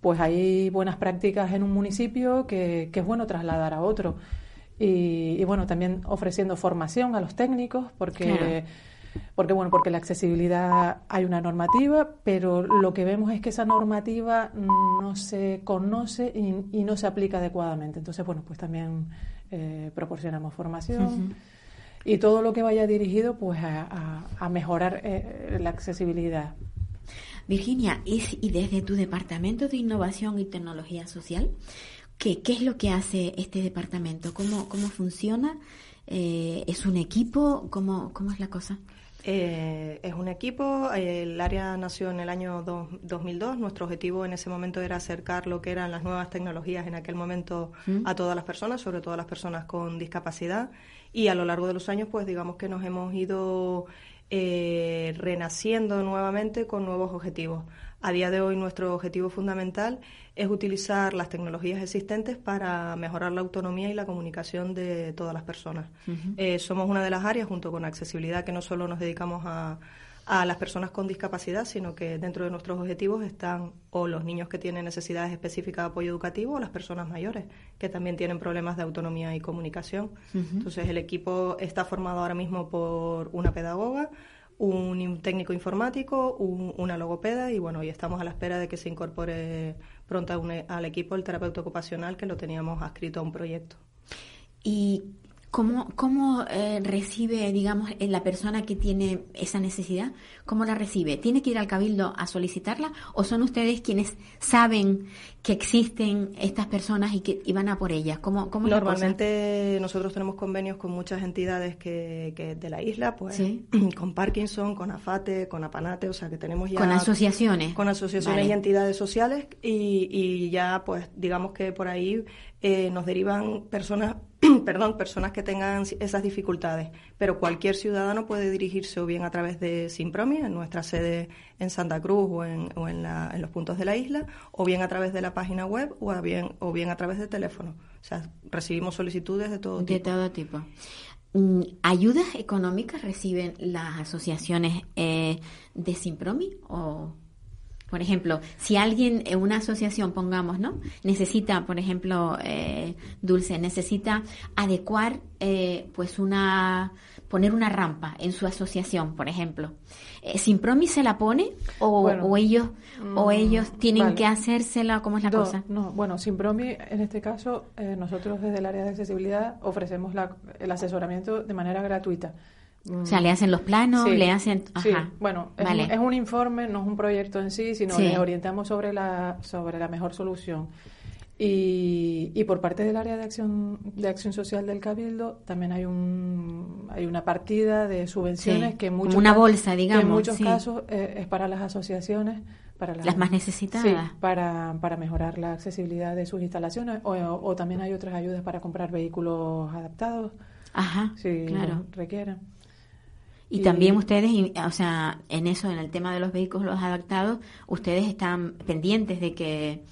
pues hay buenas prácticas en un municipio que, que es bueno trasladar a otro. Y, y, bueno, también ofreciendo formación a los técnicos, porque Claro. Porque, bueno, porque la accesibilidad hay una normativa, pero lo que vemos es que esa normativa no se conoce y, no se aplica adecuadamente. Entonces, bueno, pues también eh, proporcionamos formación. Y todo lo que vaya dirigido pues a, mejorar eh, la accesibilidad. Virginia, ¿y, desde tu departamento de innovación y tecnología social, qué, qué es lo que hace este departamento? ¿Cómo, cómo funciona? Eh, ¿Es un equipo? ¿Cómo, cómo es la cosa? Eh, es un equipo, el área nació en el año 2002, nuestro objetivo en ese momento era acercar lo que eran las nuevas tecnologías en aquel momento mm. a todas las personas, sobre todo a las personas con discapacidad y a lo largo de los años pues digamos que nos hemos ido eh, renaciendo nuevamente con nuevos objetivos. A día de hoy nuestro objetivo fundamental es utilizar las tecnologías existentes para mejorar la autonomía y la comunicación de todas las personas. Eh, somos una de las áreas, junto con accesibilidad, que no solo nos dedicamos a, a las personas con discapacidad, sino que dentro de nuestros objetivos están o los niños que tienen necesidades específicas de apoyo educativo o las personas mayores que también tienen problemas de autonomía y comunicación. Entonces el equipo está formado ahora mismo por una pedagoga, un técnico informático, una logopeda y bueno, y estamos a la espera de que se incorpore pronto al equipo el terapeuta ocupacional que lo teníamos adscrito a un proyecto. ¿Y ¿Cómo, cómo eh, recibe, digamos, eh, la persona que tiene esa necesidad? ¿Cómo la recibe? ¿Tiene que ir al cabildo a solicitarla o son ustedes quienes saben que existen estas personas y que van a por ellas? ¿Cómo, cómo Normalmente nosotros tenemos convenios con muchas entidades que, que de la isla, pues con Parkinson, con AFATE, con APANATE, o sea que tenemos ya... Con asociaciones. Con asociaciones y entidades sociales y, y ya pues digamos que por ahí eh, nos derivan personas, perdón, personas que tengan esas dificultades, pero cualquier ciudadano puede dirigirse o bien a través de Simpromi, en nuestra sede en Santa Cruz o en, o en, la, en los puntos de la isla, o bien a través de la página web o, bien, o bien a través de teléfono. O sea, recibimos solicitudes de todo tipo. De todo tipo. Mm, ¿Ayudas económicas reciben las asociaciones eh, de Simpromi o por ejemplo, si alguien en una asociación, pongamos, ¿no? Necesita, por ejemplo, eh, Dulce, necesita adecuar, eh, pues una, poner una rampa en su asociación, por ejemplo. Eh, ¿Sin promi se la pone o, ellos o mm, ellos tienen que hacérsela? ¿Cómo es la cosa? No, bueno, sin promi, en este caso, eh, nosotros desde el área de accesibilidad ofrecemos el asesoramiento de manera gratuita. O sea, le hacen los planos, le hacen... Ajá. Bueno, es, un, es, un, informe, no es un proyecto en sí, sino les orientamos sobre la, sobre la mejor solución. Y, y, por parte del área de acción de acción social del Cabildo también hay un hay una partida de subvenciones que muchos una bolsa digamos en muchos casos eh, es para las asociaciones para las, más necesitadas para, para mejorar la accesibilidad de sus instalaciones o, o, también hay otras ayudas para comprar vehículos adaptados Ajá, si claro. requieren y, también ustedes, o sea, en eso, en el tema de los vehículos adaptados, ustedes están pendientes de que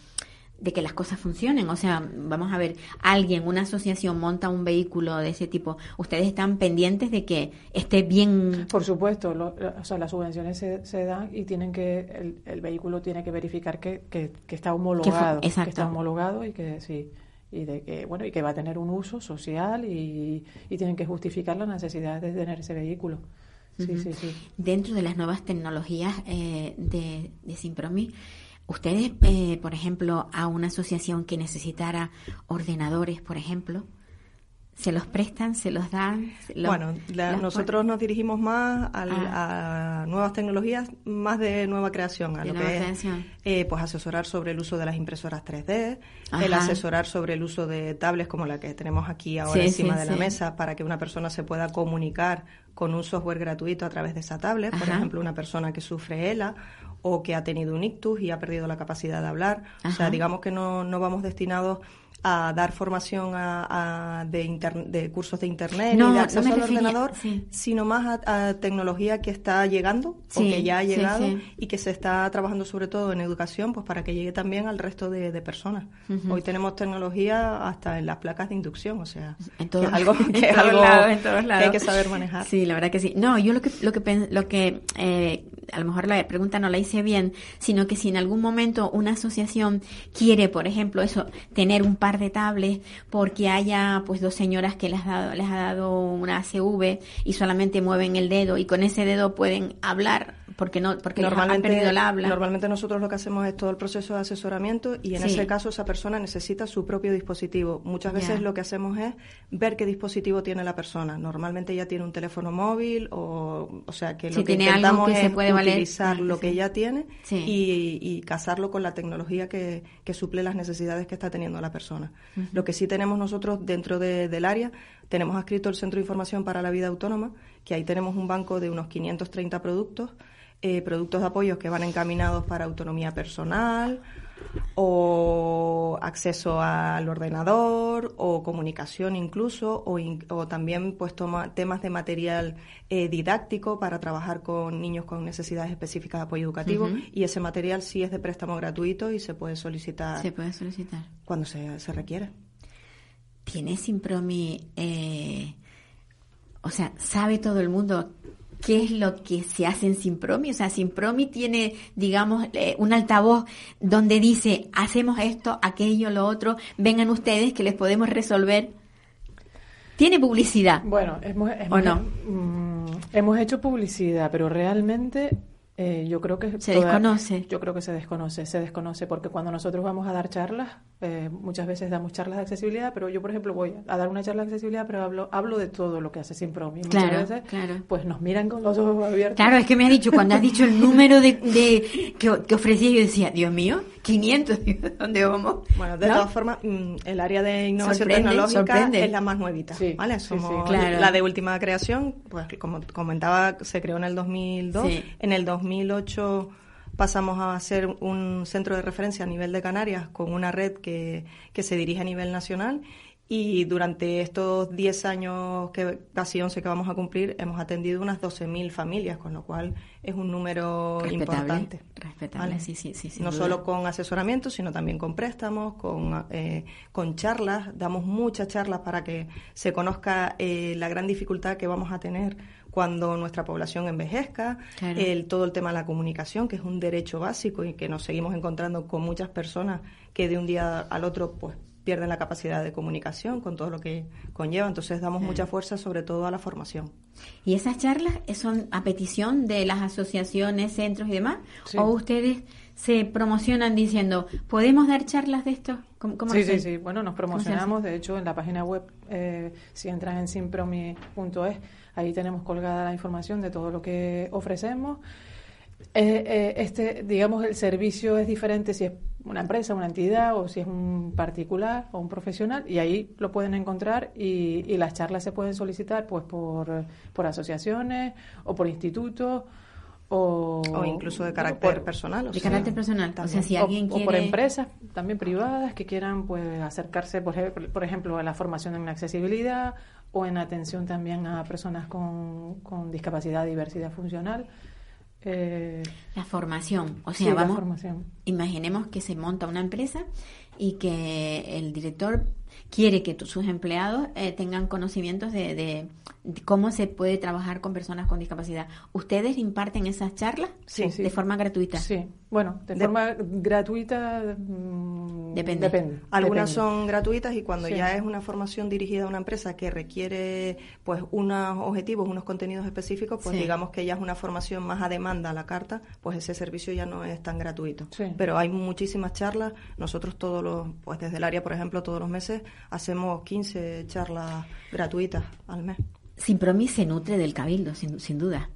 de que las cosas funcionen. O sea, vamos a ver, alguien, una asociación monta un vehículo de ese tipo, ustedes están pendientes de que esté bien. Por supuesto, o sea, las subvenciones se, se, dan y tienen que, el, vehículo tiene que verificar que, que, está homologado. Que, está homologado y que sí. Y de que, bueno, y que va a tener un uso social y, y tienen que justificar la necesidad de tener ese vehículo. Sí, sí, sí. Dentro de las nuevas tecnologías eh, de, de Simpromi, ustedes, eh, por ejemplo, a una asociación que necesitara ordenadores, por ejemplo, ¿Se los prestan? ¿Se los dan? bueno, nosotros nos dirigimos más ah. a nuevas tecnologías, más de nueva creación, a lo que es eh, pues asesorar sobre el uso de las impresoras 3D, el asesorar sobre el uso de tablets como la que tenemos aquí ahora encima de la mesa para que una persona se pueda comunicar con un software gratuito a través de esa tablet, por ejemplo, una persona que sufre ELA o que ha tenido un ictus y ha perdido la capacidad de hablar. O sea, digamos que no, no vamos destinados a dar formación a, de, de, cursos de internet y de acceso al ordenador, sino más a, tecnología que está llegando o que ya ha llegado y que se está trabajando sobre todo en educación, pues para que llegue también al resto de, personas. Hoy tenemos tecnología hasta en las placas de inducción, o sea, en todo, algo que, hay que saber manejar. Sí, la verdad que sí. No, yo lo que lo que lo que eh, a lo mejor la pregunta no la hice bien, sino que si en algún momento una asociación quiere, por ejemplo, eso, tener un par de tablets porque haya pues dos señoras que les ha dado, les ha dado una ACV y solamente mueven el dedo y con ese dedo pueden hablar porque no porque normalmente, han perdido el habla. Normalmente nosotros lo que hacemos es todo el proceso de asesoramiento y en ese caso esa persona necesita su propio dispositivo. Muchas veces lo que hacemos es ver qué dispositivo tiene la persona. Normalmente ella tiene un teléfono móvil o o sea que lo que intentamos es utilizar lo que ella tiene y, casarlo con la tecnología que, suple las necesidades que está teniendo la persona. Lo que sí tenemos nosotros dentro del área tenemos adscrito el Centro de Información para la Vida Autónoma, que ahí tenemos un banco de unos 530 productos eh, productos de apoyo que van encaminados para autonomía personal o acceso al ordenador o comunicación incluso o, también pues toma, temas de material eh, didáctico para trabajar con niños con necesidades específicas de apoyo educativo. Y ese material sí es de préstamo gratuito y se puede solicitar se puede solicitar. cuando se, se requiere. Tiene Simpromi eh, o sea sabe todo el mundo qué es lo que se hace en Simpromi. O sea, Simpromi tiene, digamos, eh, un altavoz donde dice, hacemos esto, aquello, lo otro, vengan ustedes que les podemos resolver. ¿Tiene publicidad? Bueno, hemos, ¿O no? Mm, hemos hecho publicidad, pero realmente eh, yo creo que se desconoce. Yo creo que se desconoce, se desconoce porque cuando nosotros vamos a dar charlas, eh, muchas veces damos charlas de accesibilidad, pero yo por ejemplo voy a dar una charla de accesibilidad, pero hablo hablo de todo lo que hace Simpromi. Claro, veces, claro. Pues nos miran con los ojos abiertos. Claro, es que me has dicho cuando has dicho el número de, de que, que ofrecía yo decía, Dios mío, 500, ¿dónde vamos? Bueno, de todas formas, mm, el área de innovación tecnológica es la más nuevita, ¿vale? Somos la de última creación, pues como comentaba, se creó en el 2002, en el 2008 pasamos a ser un centro de referencia a nivel de Canarias con una red que, que se dirige a nivel nacional y durante estos 10 años, que casi 11 que vamos a cumplir, hemos atendido unas 12.000 familias, con lo cual es un número importante. Respetable, sí, sí, sí. No solo con asesoramiento, sino también con préstamos, con, eh, con charlas. Damos muchas charlas para que se conozca eh, la gran dificultad que vamos a tener cuando nuestra población envejezca, el, todo el tema de la comunicación, que es un derecho básico y que nos seguimos encontrando con muchas personas que de un día al otro pues pierden la capacidad de comunicación con todo lo que conlleva. Entonces damos mucha fuerza sobre todo a la formación. ¿Y esas charlas son a petición de las asociaciones, centros y demás? ¿O ustedes se promocionan diciendo, ¿podemos dar charlas de esto? sí, sí, sí. Bueno, nos promocionamos. De hecho, en la página web, eh, si entras en simpromi.es, ahí tenemos colgada la información de todo lo que ofrecemos. Eh, eh, este, digamos, el servicio es diferente si es una empresa, una entidad o si es un particular o un profesional y ahí lo pueden encontrar y, las charlas se pueden solicitar pues por, por asociaciones o por institutos o, incluso de carácter personal. O de carácter personal. O sea, si alguien por empresas también privadas que quieran pues acercarse, por, por ejemplo, a la formación en accesibilidad o en atención también a personas con, con discapacidad, diversidad funcional. Eh, la formación, o sea, vamos, imaginemos que se monta una empresa y que el director quiere que sus empleados eh, tengan conocimientos de, cómo se puede trabajar con personas con discapacidad. ¿Ustedes imparten esas charlas sí, de forma gratuita? Sí, bueno, de, forma gratuita mm, depende. Algunas son gratuitas y cuando ya es una formación dirigida a una empresa que requiere pues unos objetivos, unos contenidos específicos, pues digamos que ya es una formación más a demanda a la carta, pues ese servicio ya no es tan gratuito. Pero hay muchísimas charlas, nosotros todos los, pues desde el área, por ejemplo, todos los meses hacemos 15 charlas gratuitas al mes. Sin se nutre del cabildo, sin, sin duda.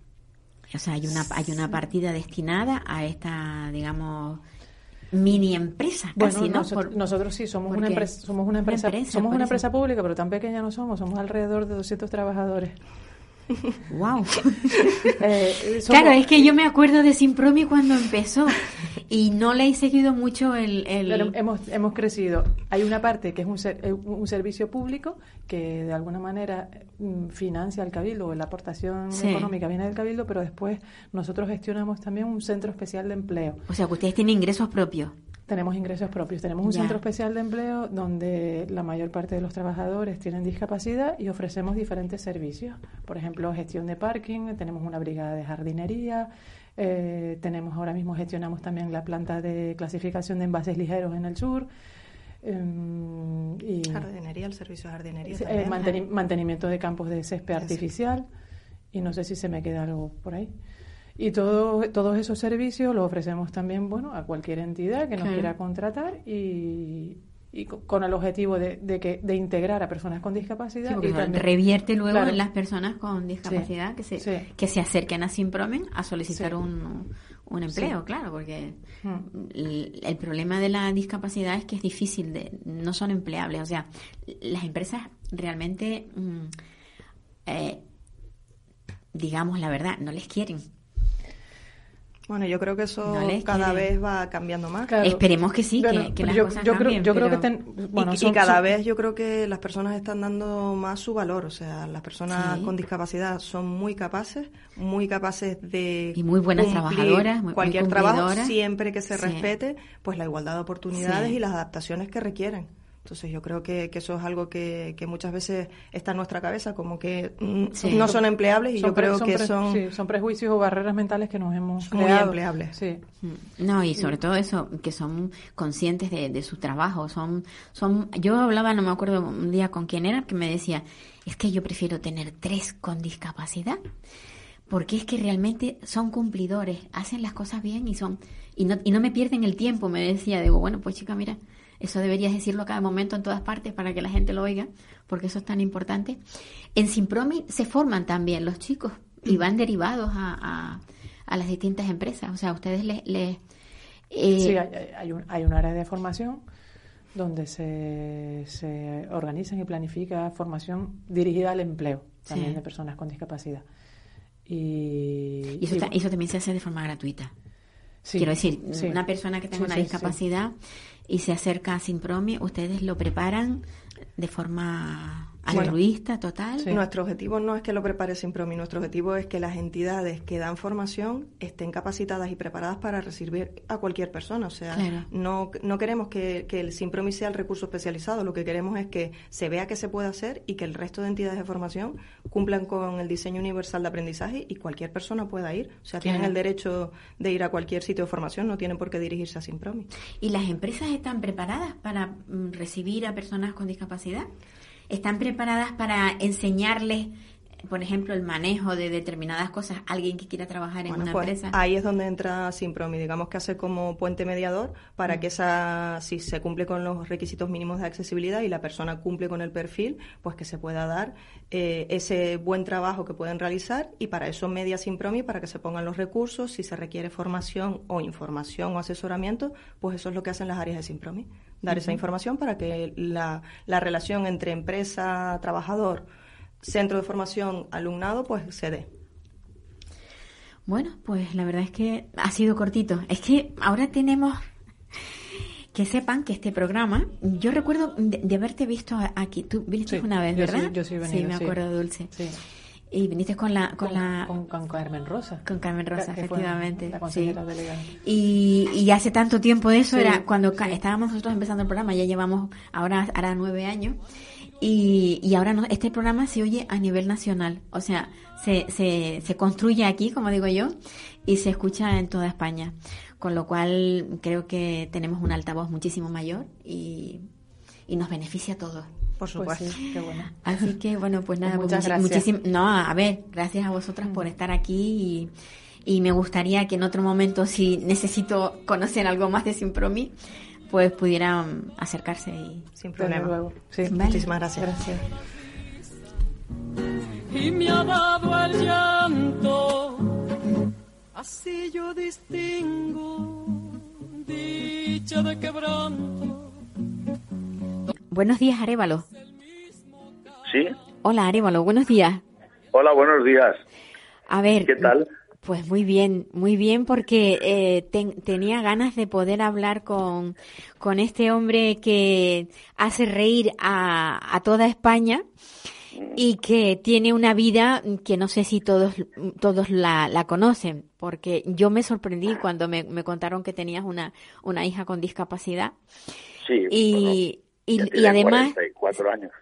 O sea, hay una, hay una partida destinada a esta, digamos, mini empresa. Bueno, nosotros, sí somos una empresa, somos una empresa, somos una empresa pública, pero tan pequeña no somos, somos alrededor de 200 trabajadores. Wow. Eh, claro, es que yo me acuerdo de Simpromi cuando empezó y no le he seguido mucho el... hemos, hemos crecido. Hay una parte que es un, eh, un servicio público que de alguna manera mm, financia el cabildo, la aportación económica viene del cabildo, pero después nosotros gestionamos también un centro especial de empleo. O sea, que ustedes tienen ingresos propios. Tenemos ingresos propios. Tenemos un centro especial de empleo donde la mayor parte de los trabajadores tienen discapacidad y ofrecemos diferentes servicios. Por ejemplo, gestión de parking, tenemos una brigada de jardinería, Eh, tenemos ahora mismo, gestionamos también la planta de clasificación de envases ligeros en el sur. Em, y jardinería, el servicio de jardinería. Eh, mantenimiento de campos de césped artificial. Y no sé si se me queda algo por ahí. Y todo, todos esos servicios los ofrecemos también bueno, a cualquier entidad que nos quiera contratar y, y con el objetivo de, de, que, de integrar a personas con discapacidad. y revierte luego en las personas con discapacidad que, se, que se acerquen a Simpromen a solicitar un, un empleo, claro, porque hmm. el, problema de la discapacidad es que es difícil, de, no son empleables. O sea, las empresas realmente, mm, eh, digamos la verdad, no les quieren bueno, yo creo que eso cada vez va cambiando más. Esperemos que sí, que, las cosas cambien. Creo, yo creo que y, cada vez yo creo que las personas están dando más su valor. O sea, las personas con discapacidad son muy capaces, muy capaces de y muy buenas trabajadoras, cualquier trabajo siempre que se respete, pues la igualdad de oportunidades y las adaptaciones que requieren. Entonces yo creo que, eso es algo que, muchas veces está en nuestra cabeza, como que mm, no son empleables y yo creo que son... son prejuicios o barreras mentales que nos hemos Muy empleables. Sí. Mm. No, y sobre todo eso, que son conscientes de, su trabajo. son son Yo hablaba, no me acuerdo un día con quién era, que me decía, es que yo prefiero tener tres con discapacidad, porque es que realmente son cumplidores, hacen las cosas bien y son... Y no, y no me pierden el tiempo, me decía. Digo, bueno, pues chica, mira eso deberías decirlo a cada momento en todas partes para que la gente lo oiga, porque eso es tan importante. En Simpromi se forman también los chicos y van derivados a, a, las distintas empresas. O sea, ustedes les... les eh, sí, hay, un, hay un área de formación donde se, se organiza y planifica formación dirigida al empleo también de personas con discapacidad. Y, eso, eso, también se hace de forma gratuita. Quiero decir, una persona que tenga una discapacidad y se acerca a Simpromi, ustedes lo preparan de forma altruista, total. Nuestro objetivo no es que lo prepare Simpromi, nuestro objetivo es que las entidades que dan formación estén capacitadas y preparadas para recibir a cualquier persona. O sea, no, no queremos que, que el Simpromi sea el recurso especializado, lo que queremos es que se vea que se puede hacer y que el resto de entidades de formación cumplan con el diseño universal de aprendizaje y cualquier persona pueda ir. O sea, tienen el derecho de ir a cualquier sitio de formación, no tienen por qué dirigirse a Simpromi. ¿Y las empresas están preparadas para mm, recibir a personas con discapacidad? Están preparadas para enseñarles por ejemplo, el manejo de determinadas cosas alguien que quiera trabajar en una pues, empresa? Ahí es donde entra Simpromi, digamos que hace como puente mediador para que esa, si se cumple con los requisitos mínimos de accesibilidad y la persona cumple con el perfil, pues que se pueda dar eh, ese buen trabajo que pueden realizar y para eso media Simpromi, para que se pongan los recursos, si se requiere formación o información o asesoramiento, pues eso es lo que hacen las áreas de Simpromi. Dar esa información para que la, la relación entre empresa, trabajador, centro de formación, alumnado, pues se dé. Bueno, pues la verdad es que ha sido cortito. Es que ahora tenemos que sepan que este programa, yo recuerdo de, haberte visto aquí, tú viniste una vez, ¿verdad? Yo sí, sí, me acuerdo, Dulce. Sí. Y viniste con la con, la con, Carmen Rosa. Con Carmen Rosa, efectivamente. La consejera delegada. Y, y hace tanto tiempo de eso era cuando estábamos nosotros empezando el programa, ya llevamos ahora hará nueve años. Y, y ahora no, este programa se oye a nivel nacional, o sea, se, se, se construye aquí, como digo yo, y se escucha en toda España. Con lo cual creo que tenemos un altavoz muchísimo mayor y, y nos beneficia a todos. Por pues supuesto. qué bueno. Así que bueno, pues nada, pues muchas gracias. No, a ver, gracias a vosotras por estar aquí y, y, me gustaría que en otro momento, si necesito conocer algo más de Simpromi, pues pudieran acercarse y sin problema. Luego. Sí, Muchísimas gracias. gracias. Y me ha dado el llanto, así yo distingo dicha de quebranto Buenos días, Arevalo. Sí. Hola, Arevalo, buenos días. Hola, buenos días. A ver. ¿Qué tal? Pues muy bien, muy bien, porque eh, tenía ganas de poder hablar con, con este hombre que hace reír a, a toda España y que tiene una vida que no sé si todos, todos la, la conocen, porque yo me sorprendí cuando me, me contaron que tenías una, una hija con discapacidad. Sí. Y, y, y además... cuatro años.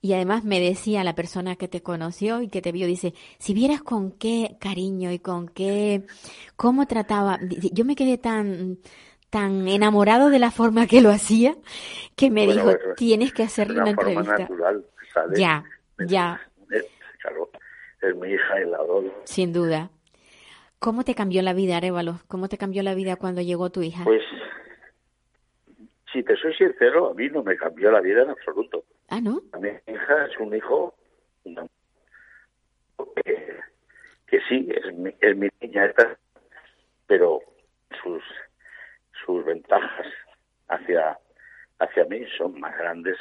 Y además me decía la persona que te conoció y que te vio, dice, si vieras con qué cariño y con qué, cómo trataba, yo me quedé tan, tan enamorado de la forma que lo hacía, que me dijo, tienes que hacerle una, entrevista. Natural, Ya, ya. claro, es mi hija y la adoro. Sin duda. ¿Cómo te cambió la vida, Arevalo? ¿Cómo te cambió la vida cuando llegó tu hija? Pues, si te soy sincero, a mí no me cambió la vida en absoluto. Ah, ¿no? Mi hija es un hijo que, sí, es mi, es mi niña, pero sus sus ventajas hacia hacia mí son más grandes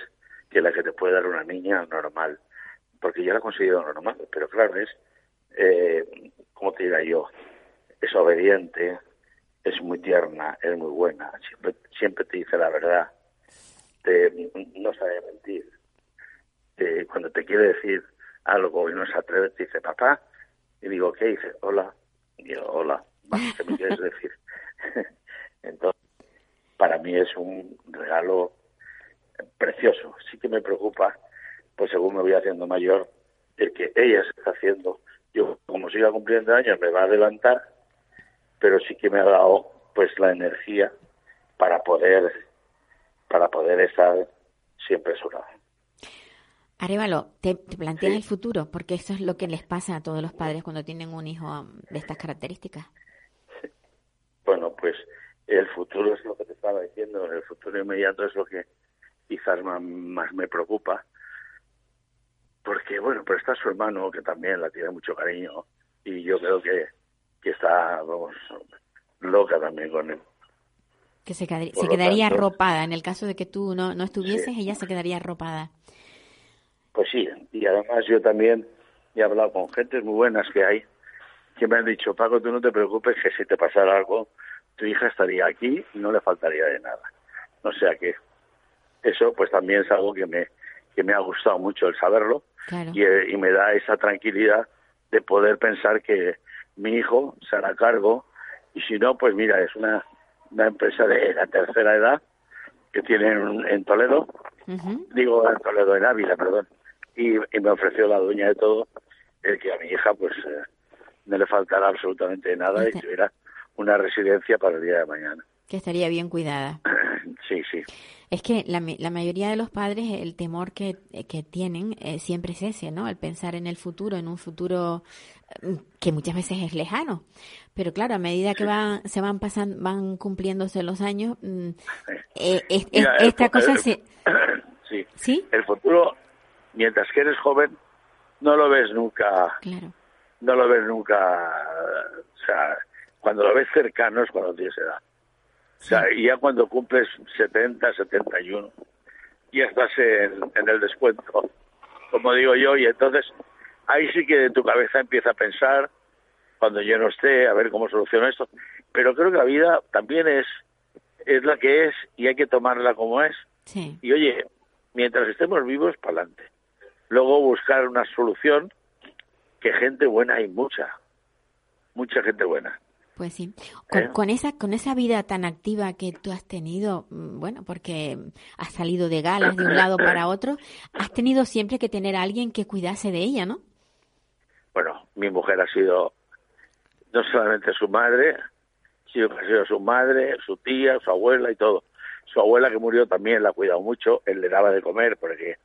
que las que te puede dar una niña normal, porque yo la considero normal, pero claro, es, eh, como te diría yo, es obediente, es muy tierna, es muy buena, siempre, siempre te dice la verdad, te, no sabe mentir. Cuando te quiere decir algo y no se atreve, te dice, papá, y digo, ¿qué? dice, hola. Y yo, hola, ¿qué me quieres decir? Entonces, para mí es un regalo precioso. Sí que me preocupa, pues según me voy haciendo mayor, el que ella se está haciendo. Yo, como siga cumpliendo años, me va a adelantar, pero sí que me ha dado pues la energía para poder para poder estar siempre a su lado. Arevalo, te, planteas el futuro, porque eso es lo que les pasa a todos los padres cuando tienen un hijo de estas características. Bueno, pues el futuro es lo que te estaba diciendo, el futuro inmediato es lo que quizás más, me preocupa, porque bueno, pero está su hermano que también la tiene mucho cariño y yo creo que, que está, vamos, loca también con él. Que se, quedaría arropada. En el caso de que tú no, no estuvieses, ella se quedaría arropada. Pues sí, y además yo también he hablado con gentes muy buenas que hay, que me han dicho, Paco, tú no te preocupes que si te pasara algo, tu hija estaría aquí y no le faltaría de nada. O sea que eso pues también es algo que me, que me ha gustado mucho el saberlo y, eh, y me da esa tranquilidad de poder pensar que mi hijo se hará cargo y si no, pues mira, es una una empresa de la tercera edad que tienen en Toledo, digo en Toledo, en Ávila, perdón, y, me ofreció la dueña de todo el que a mi hija pues eh, no le faltara absolutamente nada y tuviera una residencia para el día de mañana. Que estaría bien cuidada. Sí, sí. Es que la, la mayoría de los padres, el temor que, que tienen eh, siempre es ese, ¿no? El pensar en el futuro, en un futuro mm, que muchas veces es lejano. Pero claro, a medida que van, se van pasando, van cumpliéndose los años, mm, eh, esta cosa se... Sí. sí. El futuro, mientras que eres joven, no lo ves nunca. Claro. No lo ves nunca. O sea, cuando lo ves cercano es cuando tienes edad. O sea, y ya cuando cumples 70, 71, ya estás en, en el descuento, como digo yo, y entonces ahí sí que tu cabeza empieza a pensar, cuando yo no esté, a ver cómo soluciono esto. Pero creo que la vida también es, es la que es y hay que tomarla como es. Y oye, mientras estemos vivos, para adelante. Luego buscar una solución, que gente buena hay mucha, mucha gente buena. Pues sí. ¿Eh? Con, esa con esa vida tan activa que tú has tenido, mm, bueno, porque has salido de galas de un lado para otro, has tenido siempre que tener a alguien que cuidase de ella, ¿no? Bueno, mi mujer ha sido no solamente su madre, sino que ha sido su madre, su tía, su abuela y todo. Su abuela que murió también la ha cuidado mucho, él le daba de comer porque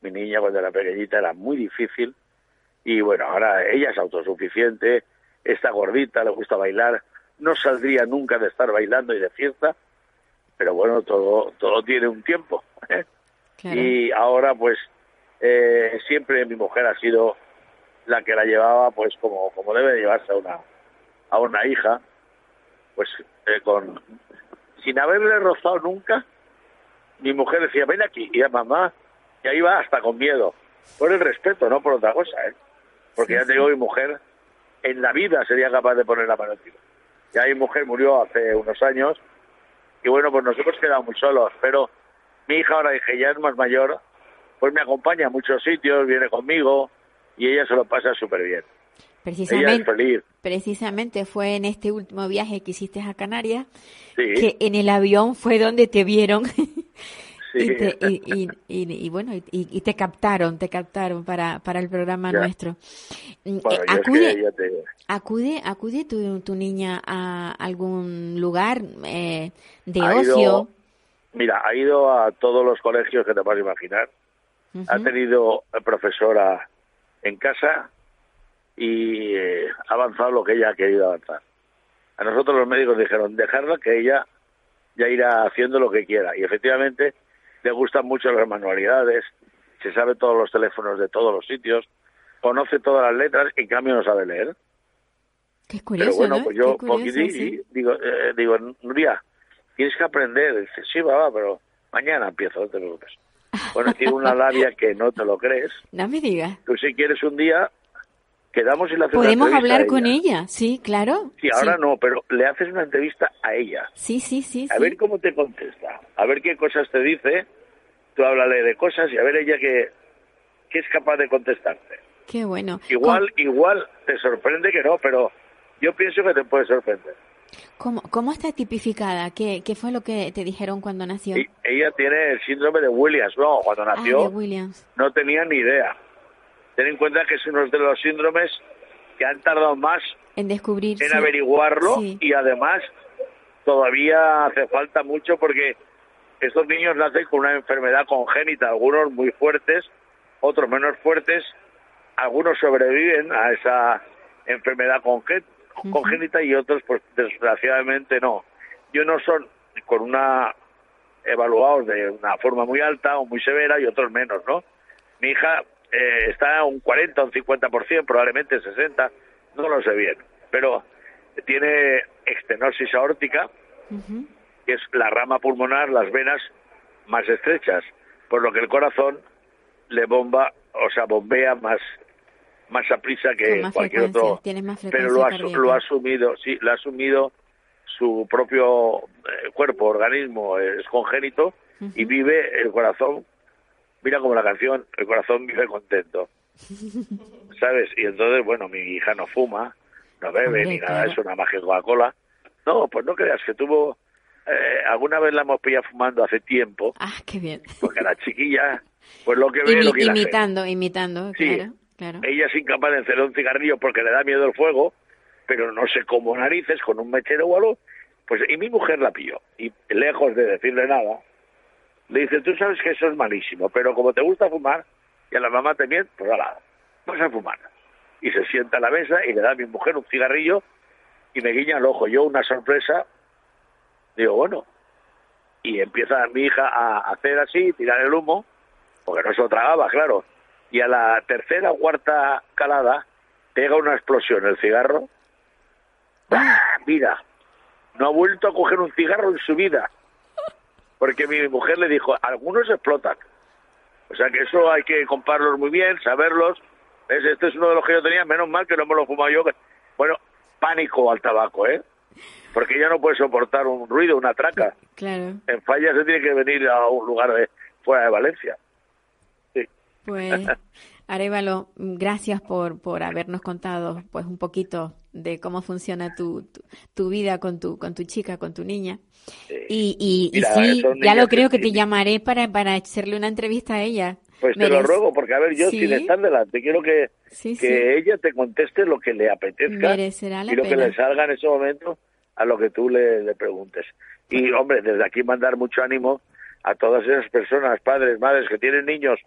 mi niña cuando era pequeñita era muy difícil y bueno, ahora ella es autosuficiente, está gordita, le gusta bailar, no saldría nunca de estar bailando y de fiesta, pero bueno, todo, todo tiene un tiempo. ¿eh? Y ahora pues eh, siempre mi mujer ha sido la que la llevaba pues como, como debe llevarse a una, a una hija, pues eh, con sin haberle rozado nunca, mi mujer decía, ven aquí, y a mamá, y ahí va hasta con miedo, por el respeto, no por otra cosa, ¿eh? porque ya te digo, mi mujer en la vida sería capaz de poner la mano. Ya mi mujer murió hace unos años y bueno, pues nos hemos quedado muy solos, pero mi hija ahora dije, ya es más mayor, pues me acompaña a muchos sitios, viene conmigo y ella se lo pasa súper bien. Precisamente, precisamente fue en este último viaje que hiciste a Canarias que en el avión fue donde te vieron y, te, y, y, bueno, y, te captaron, te captaron para, para el programa nuestro. Mm, eh, acude, acude, acude tu, tu niña a algún lugar eh, de ocio. mira, ha ido a todos los colegios que te puedas imaginar. Ha tenido profesora en casa y eh, ha avanzado lo que ella ha querido avanzar. A nosotros los médicos dijeron, dejarla que ella ya irá haciendo lo que quiera. Y efectivamente le gustan mucho las manualidades, se sabe todos los teléfonos de todos los sitios, conoce todas las letras, en cambio no sabe leer. Qué curioso, Pero bueno, pues yo digo, eh, digo, Nuria, tienes que aprender. Dice, sí, va, pero mañana empiezo, no te preocupes. Bueno, tiene una labia que no te lo crees. No me digas. Tú si quieres un día, quedamos y la Podemos hablar con ella, sí, claro. Sí, ahora no, pero le haces una entrevista a ella. Sí, sí, sí. A ver cómo te contesta, a ver qué cosas te dice tú háblale de cosas y a ver ella qué, qué es capaz de contestarte. Qué bueno. Igual, igual te sorprende que no, pero yo pienso que te puede sorprender. ¿Cómo, cómo está tipificada? ¿Qué, ¿Qué fue lo que te dijeron cuando nació? ella tiene el síndrome de Williams. No, cuando ah, nació no tenía ni idea. Ten en cuenta que es uno de los síndromes que han tardado más en descubrir, en averiguarlo y además todavía hace falta mucho porque estos niños nacen con una enfermedad congénita, algunos muy fuertes, otros menos fuertes, algunos sobreviven a esa enfermedad congénita y otros, pues desgraciadamente no. Y unos son con una evaluados de una forma muy alta o muy severa y otros menos, ¿no? Mi hija eh, está a un 40 o un 50%, probablemente 60, no lo sé bien, pero tiene extenosis aórtica, que es la rama pulmonar, las venas más estrechas, por lo que el corazón le bomba, o sea, bombea más más a prisa que cualquier otro. pero lo ha, lo ha asumido, sí, lo ha asumido su propio eh, cuerpo, organismo, es congénito y vive el corazón. Mira como la canción, el corazón vive contento. ¿Sabes? Y entonces, bueno, mi hija no fuma, no bebe ni nada, es una magia Coca-Cola. No, pues no creas que tuvo eh, alguna vez la hemos pillado fumando hace tiempo. Ah, qué bien. Porque la chiquilla, pues lo que ve lo que Imitando, imitando, claro, claro. Ella es incapaz de encender un cigarrillo porque le da miedo el fuego, pero no sé cómo narices, con un mechero o algo. Pues, y mi mujer la pilló. Y lejos de decirle nada, le dice, tú sabes que eso es malísimo, pero como te gusta fumar, y a la mamá también, pues nada, vas a fumar. Y se sienta a la mesa y le da a mi mujer un cigarrillo y me guiña el ojo. Yo una sorpresa Digo, bueno, y empieza mi hija a hacer así, tirar el humo, porque no se lo tragaba, claro. Y a la tercera o cuarta calada pega una explosión el cigarro. ¡Ah! Mira, no ha vuelto a coger un cigarro en su vida. Porque mi mujer le dijo, algunos explotan. O sea que eso hay que comprarlos muy bien, saberlos. Este es uno de los que yo tenía, menos mal que no me lo fumaba yo. Bueno, pánico al tabaco, ¿eh? porque ya no puede soportar un ruido, una traca. Claro. En falla se tiene que venir a un lugar de, fuera de Valencia. Sí. Pues, Arevalo, gracias por, por habernos contado pues un poquito de cómo funciona tu, tu, vida con tu, con tu chica, con tu niña. Y, y, sí, ya lo creo que te llamaré para, para hacerle una entrevista a ella. Pues te lo ruego, porque a ver, yo sin estar delante, quiero que, que ella te conteste lo que le apetezca y lo que le salga en ese momento a lo que tú le, preguntes. Y, hombre, desde aquí mandar mucho ánimo a todas esas personas, padres, madres, que tienen niños,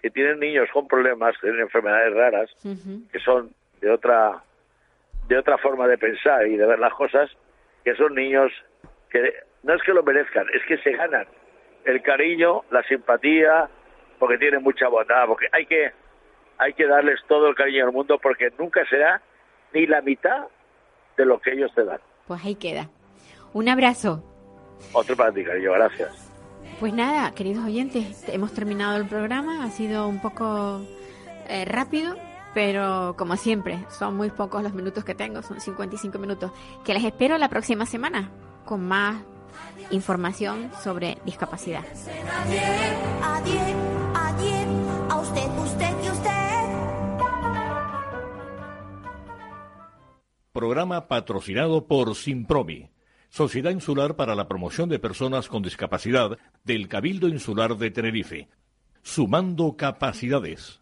que tienen niños con problemas, que tienen enfermedades raras, que son de otra, de otra forma de pensar y de ver las cosas, que son niños que no es que lo merezcan, es que se ganan el cariño, la simpatía, porque tienen mucha bondad, porque hay que, hay que darles todo el cariño del mundo, porque nunca será ni la mitad de lo que ellos te dan. Pues ahí queda. Un abrazo. Otro para ti, cariño, gracias. Pues nada, queridos oyentes, hemos terminado el programa. Ha sido un poco eh, rápido, pero como siempre, son muy pocos los minutos que tengo, son 55 minutos. Que les espero la próxima semana con más información sobre discapacidad. Programa patrocinado por Simpromi, Sociedad Insular para la Promoción de Personas con Discapacidad del Cabildo Insular de Tenerife. Sumando capacidades.